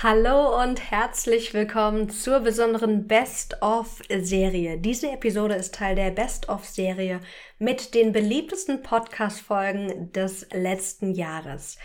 Hallo und herzlich willkommen zur besonderen Best-of-Serie. Diese Episode ist Teil der Best-of-Serie mit den beliebtesten Podcast-Folgen des letzten Jahres.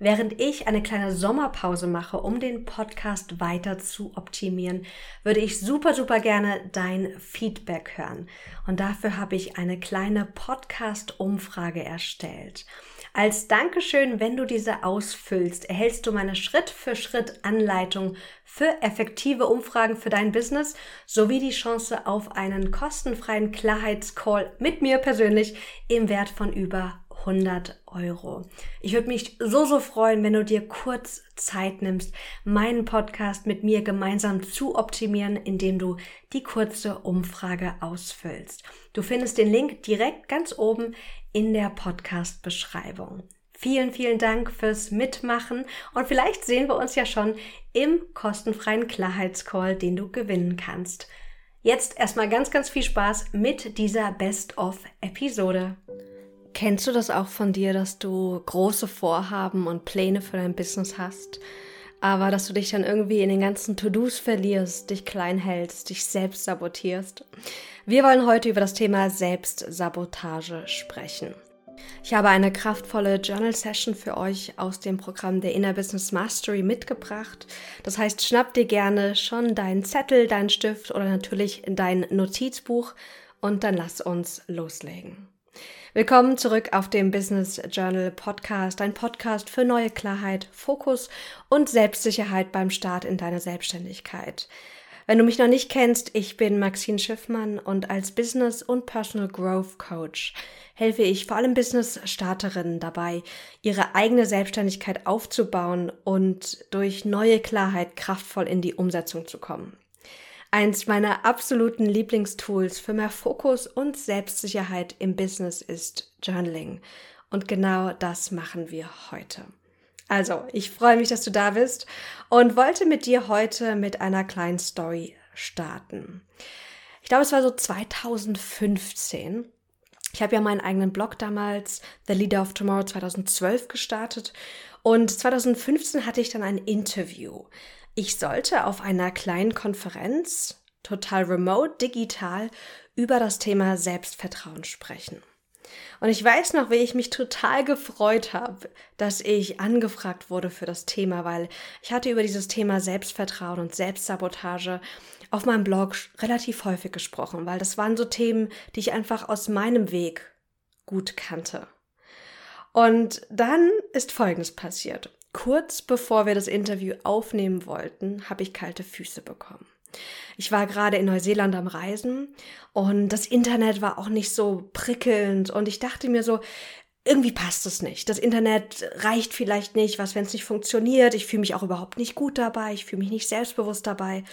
Während ich eine kleine Sommerpause mache, um den Podcast weiter zu optimieren, würde ich super, super gerne dein Feedback hören. Und dafür habe ich eine kleine Podcast-Umfrage erstellt. Als Dankeschön, wenn du diese ausfüllst, erhältst du meine Schritt-für-Schritt-Anleitung für effektive Umfragen für dein Business sowie die Chance auf einen kostenfreien Klarheitscall mit mir persönlich im Wert von über 100 Euro. Ich würde mich so, so freuen, wenn du dir kurz Zeit nimmst, meinen Podcast mit mir gemeinsam zu optimieren, indem du die kurze Umfrage ausfüllst. Du findest den Link direkt ganz oben in der Podcast-Beschreibung. Vielen, vielen Dank fürs Mitmachen und vielleicht sehen wir uns ja schon im kostenfreien Klarheitscall, den du gewinnen kannst. Jetzt erstmal ganz, ganz viel Spaß mit dieser Best-of-Episode. Kennst du das auch von dir, dass du große Vorhaben und Pläne für dein Business hast, aber dass du dich dann irgendwie in den ganzen To-Dos verlierst, dich klein hältst, dich selbst sabotierst? Wir wollen heute über das Thema Selbstsabotage sprechen. Ich habe eine kraftvolle Journal Session für euch aus dem Programm der Inner Business Mastery mitgebracht. Das heißt, schnapp dir gerne schon deinen Zettel, deinen Stift oder natürlich dein Notizbuch und dann lass uns loslegen. Willkommen zurück auf dem Business Journal Podcast, ein Podcast für neue Klarheit, Fokus und Selbstsicherheit beim Start in deiner Selbstständigkeit. Wenn du mich noch nicht kennst, ich bin Maxine Schiffmann und als Business und Personal Growth Coach helfe ich vor allem Business-Starterinnen dabei, ihre eigene Selbstständigkeit aufzubauen und durch neue Klarheit kraftvoll in die Umsetzung zu kommen. Eins meiner absoluten Lieblingstools für mehr Fokus und Selbstsicherheit im Business ist Journaling. Und genau das machen wir heute. Also, ich freue mich, dass du da bist und wollte mit dir heute mit einer kleinen Story starten. Ich glaube, es war so 2015. Ich habe ja meinen eigenen Blog damals, The Leader of Tomorrow 2012, gestartet. Und 2015 hatte ich dann ein Interview. Ich sollte auf einer kleinen Konferenz, total remote, digital, über das Thema Selbstvertrauen sprechen. Und ich weiß noch, wie ich mich total gefreut habe, dass ich angefragt wurde für das Thema, weil ich hatte über dieses Thema Selbstvertrauen und Selbstsabotage auf meinem Blog relativ häufig gesprochen, weil das waren so Themen, die ich einfach aus meinem Weg gut kannte. Und dann ist Folgendes passiert. Kurz bevor wir das Interview aufnehmen wollten, habe ich kalte Füße bekommen. Ich war gerade in Neuseeland am Reisen und das Internet war auch nicht so prickelnd und ich dachte mir so, irgendwie passt es nicht. Das Internet reicht vielleicht nicht, was, wenn es nicht funktioniert. Ich fühle mich auch überhaupt nicht gut dabei, ich fühle mich nicht selbstbewusst dabei.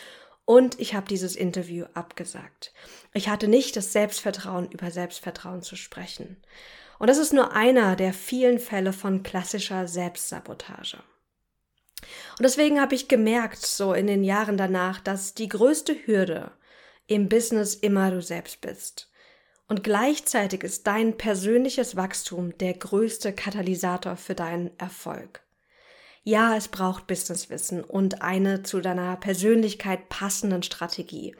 Und ich habe dieses Interview abgesagt. Ich hatte nicht das Selbstvertrauen, über Selbstvertrauen zu sprechen. Und das ist nur einer der vielen Fälle von klassischer Selbstsabotage. Und deswegen habe ich gemerkt, so in den Jahren danach, dass die größte Hürde im Business immer du selbst bist. Und gleichzeitig ist dein persönliches Wachstum der größte Katalysator für deinen Erfolg. Ja, es braucht Businesswissen und eine zu deiner Persönlichkeit passenden Strategie.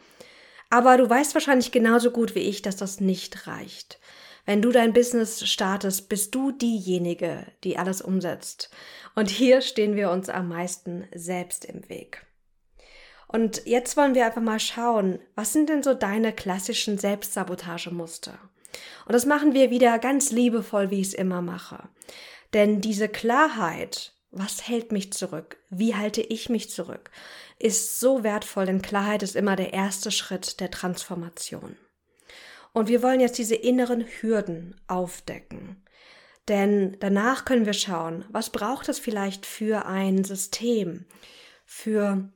Aber du weißt wahrscheinlich genauso gut wie ich, dass das nicht reicht. Wenn du dein Business startest, bist du diejenige, die alles umsetzt. Und hier stehen wir uns am meisten selbst im Weg. Und jetzt wollen wir einfach mal schauen, was sind denn so deine klassischen Selbstsabotagemuster? Und das machen wir wieder ganz liebevoll, wie ich es immer mache. Denn diese Klarheit, was hält mich zurück? Wie halte ich mich zurück? Ist so wertvoll, denn Klarheit ist immer der erste Schritt der Transformation. Und wir wollen jetzt diese inneren Hürden aufdecken. Denn danach können wir schauen, was braucht es vielleicht für ein System, für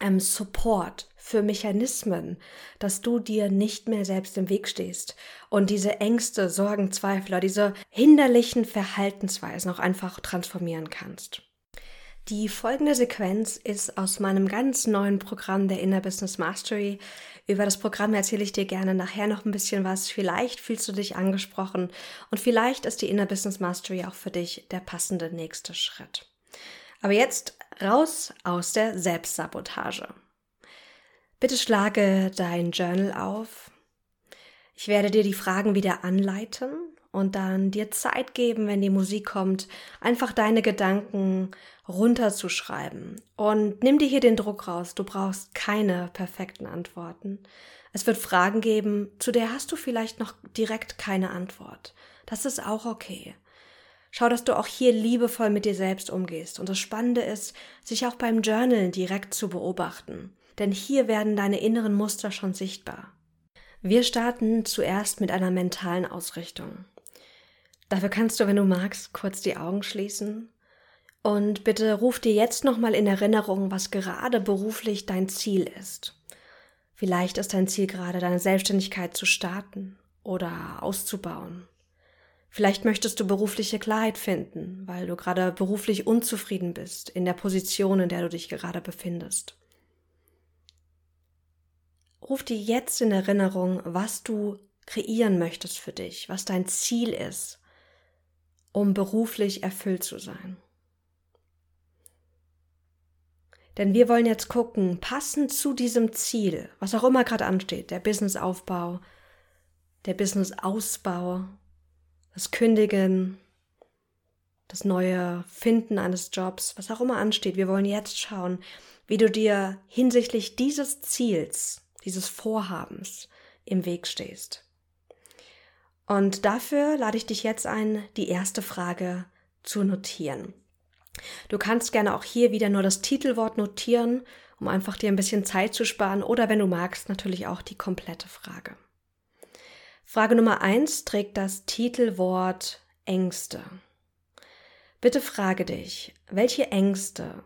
ähm, Support, für Mechanismen, dass du dir nicht mehr selbst im Weg stehst und diese Ängste, Sorgen, Zweifel oder diese hinderlichen Verhaltensweisen auch einfach transformieren kannst. Die folgende Sequenz ist aus meinem ganz neuen Programm der Inner Business Mastery. Über das Programm erzähle ich dir gerne nachher noch ein bisschen was. Vielleicht fühlst du dich angesprochen und vielleicht ist die Inner Business Mastery auch für dich der passende nächste Schritt. Aber jetzt raus aus der Selbstsabotage. Bitte schlage dein Journal auf. Ich werde dir die Fragen wieder anleiten und dann dir Zeit geben, wenn die Musik kommt, einfach deine Gedanken runterzuschreiben. Und nimm dir hier den Druck raus. Du brauchst keine perfekten Antworten. Es wird Fragen geben, zu der hast du vielleicht noch direkt keine Antwort. Das ist auch okay. Schau, dass du auch hier liebevoll mit dir selbst umgehst. Und das Spannende ist, sich auch beim Journal direkt zu beobachten. Denn hier werden deine inneren Muster schon sichtbar. Wir starten zuerst mit einer mentalen Ausrichtung. Dafür kannst du, wenn du magst, kurz die Augen schließen. Und bitte ruf dir jetzt nochmal in Erinnerung, was gerade beruflich dein Ziel ist. Vielleicht ist dein Ziel gerade, deine Selbstständigkeit zu starten oder auszubauen. Vielleicht möchtest du berufliche Klarheit finden, weil du gerade beruflich unzufrieden bist in der Position, in der du dich gerade befindest. Ruf dir jetzt in Erinnerung, was du kreieren möchtest für dich, was dein Ziel ist, um beruflich erfüllt zu sein. Denn wir wollen jetzt gucken, passend zu diesem Ziel, was auch immer gerade ansteht, der Businessaufbau, der Businessausbau, das Kündigen, das neue Finden eines Jobs, was auch immer ansteht. Wir wollen jetzt schauen, wie du dir hinsichtlich dieses Ziels, dieses Vorhabens im Weg stehst. Und dafür lade ich dich jetzt ein, die erste Frage zu notieren. Du kannst gerne auch hier wieder nur das Titelwort notieren, um einfach dir ein bisschen Zeit zu sparen oder wenn du magst, natürlich auch die komplette Frage. Frage Nummer eins trägt das Titelwort Ängste. Bitte frage dich, welche Ängste,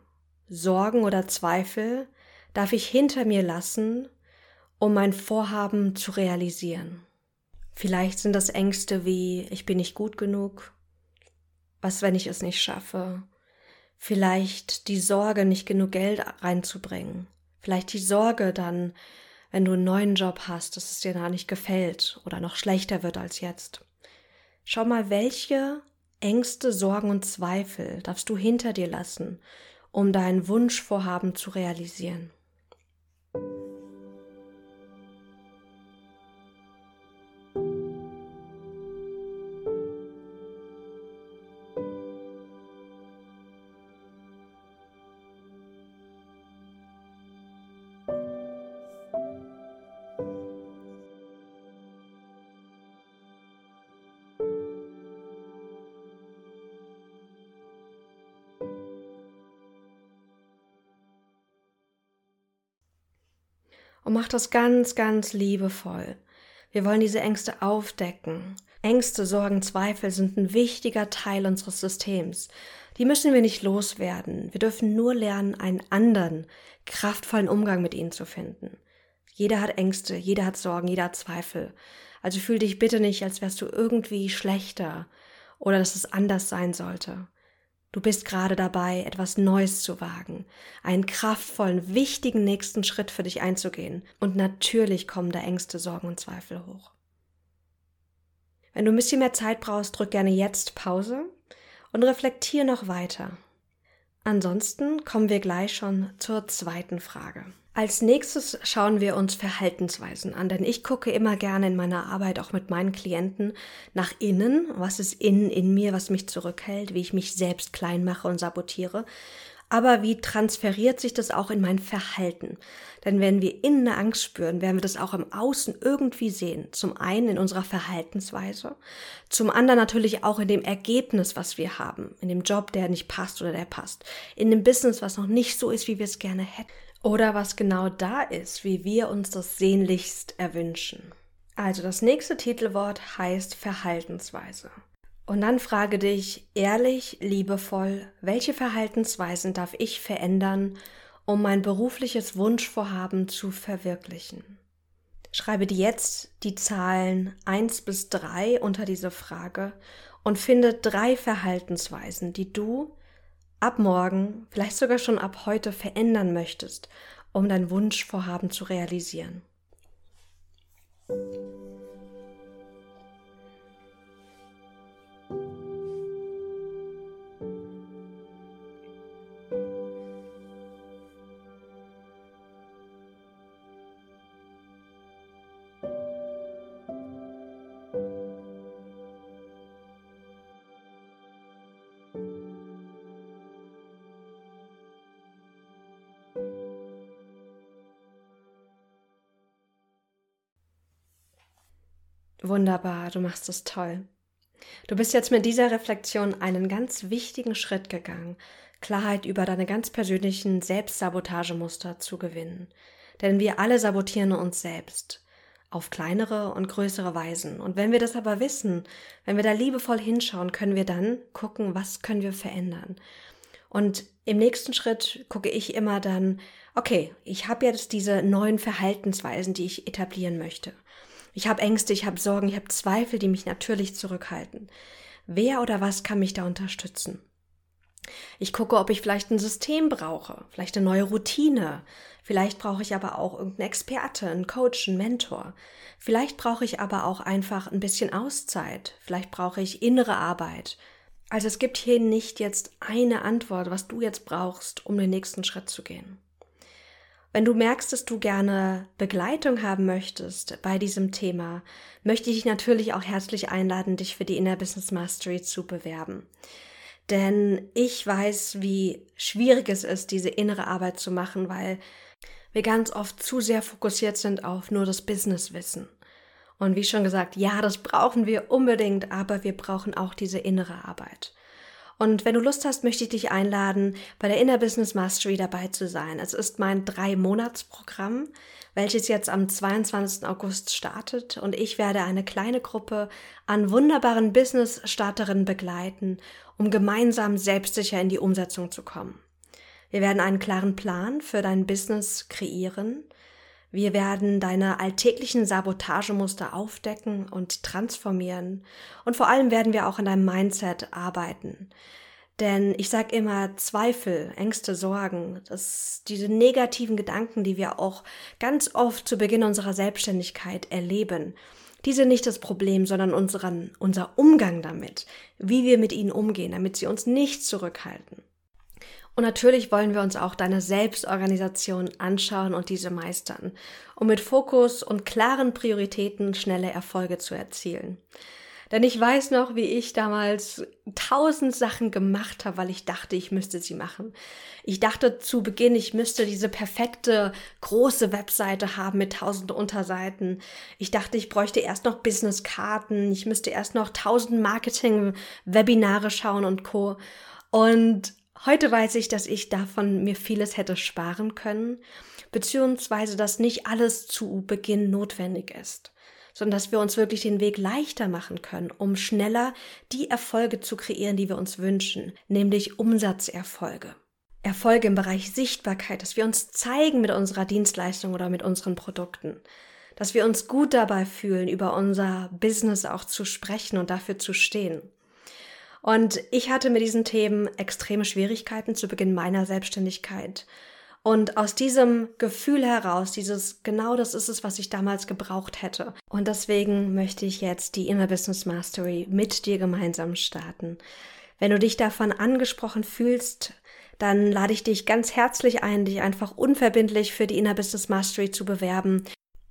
Sorgen oder Zweifel darf ich hinter mir lassen, um mein Vorhaben zu realisieren? Vielleicht sind das Ängste wie ich bin nicht gut genug, was wenn ich es nicht schaffe, vielleicht die Sorge, nicht genug Geld reinzubringen, vielleicht die Sorge dann, wenn du einen neuen Job hast, dass es dir da nicht gefällt oder noch schlechter wird als jetzt. Schau mal, welche Ängste, Sorgen und Zweifel darfst du hinter dir lassen, um dein Wunschvorhaben zu realisieren. Und mach das ganz, ganz liebevoll. Wir wollen diese Ängste aufdecken. Ängste, Sorgen, Zweifel sind ein wichtiger Teil unseres Systems. Die müssen wir nicht loswerden. Wir dürfen nur lernen, einen anderen, kraftvollen Umgang mit ihnen zu finden. Jeder hat Ängste, jeder hat Sorgen, jeder hat Zweifel. Also fühl dich bitte nicht, als wärst du irgendwie schlechter oder dass es anders sein sollte. Du bist gerade dabei, etwas Neues zu wagen, einen kraftvollen, wichtigen nächsten Schritt für dich einzugehen. Und natürlich kommen da Ängste, Sorgen und Zweifel hoch. Wenn du ein bisschen mehr Zeit brauchst, drück gerne jetzt Pause und reflektier noch weiter. Ansonsten kommen wir gleich schon zur zweiten Frage. Als nächstes schauen wir uns Verhaltensweisen an, denn ich gucke immer gerne in meiner Arbeit auch mit meinen Klienten nach innen, was ist innen in mir, was mich zurückhält, wie ich mich selbst klein mache und sabotiere, aber wie transferiert sich das auch in mein Verhalten? Denn wenn wir innen eine Angst spüren, werden wir das auch im Außen irgendwie sehen. Zum einen in unserer Verhaltensweise, zum anderen natürlich auch in dem Ergebnis, was wir haben, in dem Job, der nicht passt oder der passt, in dem Business, was noch nicht so ist, wie wir es gerne hätten oder was genau da ist, wie wir uns das sehnlichst erwünschen. Also das nächste Titelwort heißt Verhaltensweise. Und dann frage dich ehrlich, liebevoll, welche Verhaltensweisen darf ich verändern, um mein berufliches Wunschvorhaben zu verwirklichen? Schreibe dir jetzt die Zahlen 1 bis 3 unter diese Frage und finde drei Verhaltensweisen, die du ab morgen, vielleicht sogar schon ab heute verändern möchtest, um dein Wunschvorhaben zu realisieren. Wunderbar, du machst es toll. Du bist jetzt mit dieser Reflexion einen ganz wichtigen Schritt gegangen, Klarheit über deine ganz persönlichen Selbstsabotagemuster zu gewinnen. Denn wir alle sabotieren uns selbst auf kleinere und größere Weisen. Und wenn wir das aber wissen, wenn wir da liebevoll hinschauen, können wir dann gucken, was können wir verändern. Und im nächsten Schritt gucke ich immer dann, okay, ich habe jetzt diese neuen Verhaltensweisen, die ich etablieren möchte. Ich habe Ängste, ich habe Sorgen, ich habe Zweifel, die mich natürlich zurückhalten. Wer oder was kann mich da unterstützen? Ich gucke, ob ich vielleicht ein System brauche, vielleicht eine neue Routine. Vielleicht brauche ich aber auch irgendeinen Experte, einen Coach, einen Mentor. Vielleicht brauche ich aber auch einfach ein bisschen Auszeit. Vielleicht brauche ich innere Arbeit. Also es gibt hier nicht jetzt eine Antwort, was du jetzt brauchst, um den nächsten Schritt zu gehen. Wenn du merkst, dass du gerne Begleitung haben möchtest bei diesem Thema, möchte ich dich natürlich auch herzlich einladen, dich für die Inner Business Mastery zu bewerben. Denn ich weiß, wie schwierig es ist, diese innere Arbeit zu machen, weil wir ganz oft zu sehr fokussiert sind auf nur das Businesswissen. Und wie schon gesagt, ja, das brauchen wir unbedingt, aber wir brauchen auch diese innere Arbeit. Und wenn du Lust hast, möchte ich dich einladen, bei der Inner Business Mastery dabei zu sein. Es ist mein Drei-Monats-Programm, welches jetzt am 22. August startet und ich werde eine kleine Gruppe an wunderbaren Business-Starterinnen begleiten, um gemeinsam selbstsicher in die Umsetzung zu kommen. Wir werden einen klaren Plan für dein Business kreieren, wir werden deine alltäglichen Sabotagemuster aufdecken und transformieren. Und vor allem werden wir auch an deinem Mindset arbeiten. Denn ich sage immer, Zweifel, Ängste, Sorgen, das, diese negativen Gedanken, die wir auch ganz oft zu Beginn unserer Selbstständigkeit erleben, die sind nicht das Problem, sondern unseren, unser Umgang damit, wie wir mit ihnen umgehen, damit sie uns nicht zurückhalten. Und natürlich wollen wir uns auch deine Selbstorganisation anschauen und diese meistern, um mit Fokus und klaren Prioritäten schnelle Erfolge zu erzielen. Denn ich weiß noch, wie ich damals tausend Sachen gemacht habe, weil ich dachte, ich müsste sie machen. Ich dachte zu Beginn, ich müsste diese perfekte große Webseite haben mit tausend Unterseiten. Ich dachte, ich bräuchte erst noch Businesskarten. Ich müsste erst noch tausend Marketing-Webinare schauen und Co. Und Heute weiß ich, dass ich davon mir vieles hätte sparen können, beziehungsweise dass nicht alles zu Beginn notwendig ist, sondern dass wir uns wirklich den Weg leichter machen können, um schneller die Erfolge zu kreieren, die wir uns wünschen, nämlich Umsatzerfolge. Erfolge im Bereich Sichtbarkeit, dass wir uns zeigen mit unserer Dienstleistung oder mit unseren Produkten, dass wir uns gut dabei fühlen, über unser Business auch zu sprechen und dafür zu stehen. Und ich hatte mit diesen Themen extreme Schwierigkeiten zu Beginn meiner Selbstständigkeit. Und aus diesem Gefühl heraus, dieses genau das ist es, was ich damals gebraucht hätte. Und deswegen möchte ich jetzt die Inner Business Mastery mit dir gemeinsam starten. Wenn du dich davon angesprochen fühlst, dann lade ich dich ganz herzlich ein, dich einfach unverbindlich für die Inner Business Mastery zu bewerben.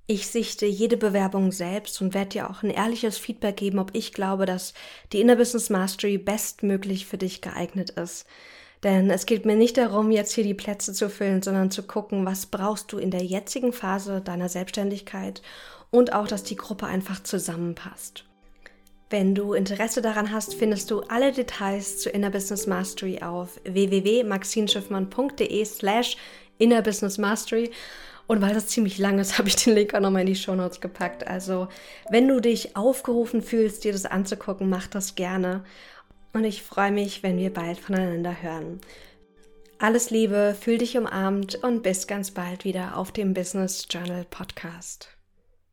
Ich sichte jede Bewerbung selbst und werde dir auch ein ehrliches Feedback geben, ob ich glaube, dass die Inner Business Mastery bestmöglich für dich geeignet ist. Denn es geht mir nicht darum, jetzt hier die Plätze zu füllen, sondern zu gucken, was brauchst du in der jetzigen Phase deiner Selbstständigkeit und auch, dass die Gruppe einfach zusammenpasst. Wenn du Interesse daran hast, findest du alle Details zu Inner Business Mastery auf www.maxinschiffmann.de slash Inner Business Mastery und weil das ziemlich lang ist, habe ich den Link auch nochmal in die Show Notes gepackt. Also, wenn du dich aufgerufen fühlst, dir das anzugucken, mach das gerne. Und ich freue mich, wenn wir bald voneinander hören. Alles Liebe, fühl dich umarmt und bis ganz bald wieder auf dem Business Journal Podcast.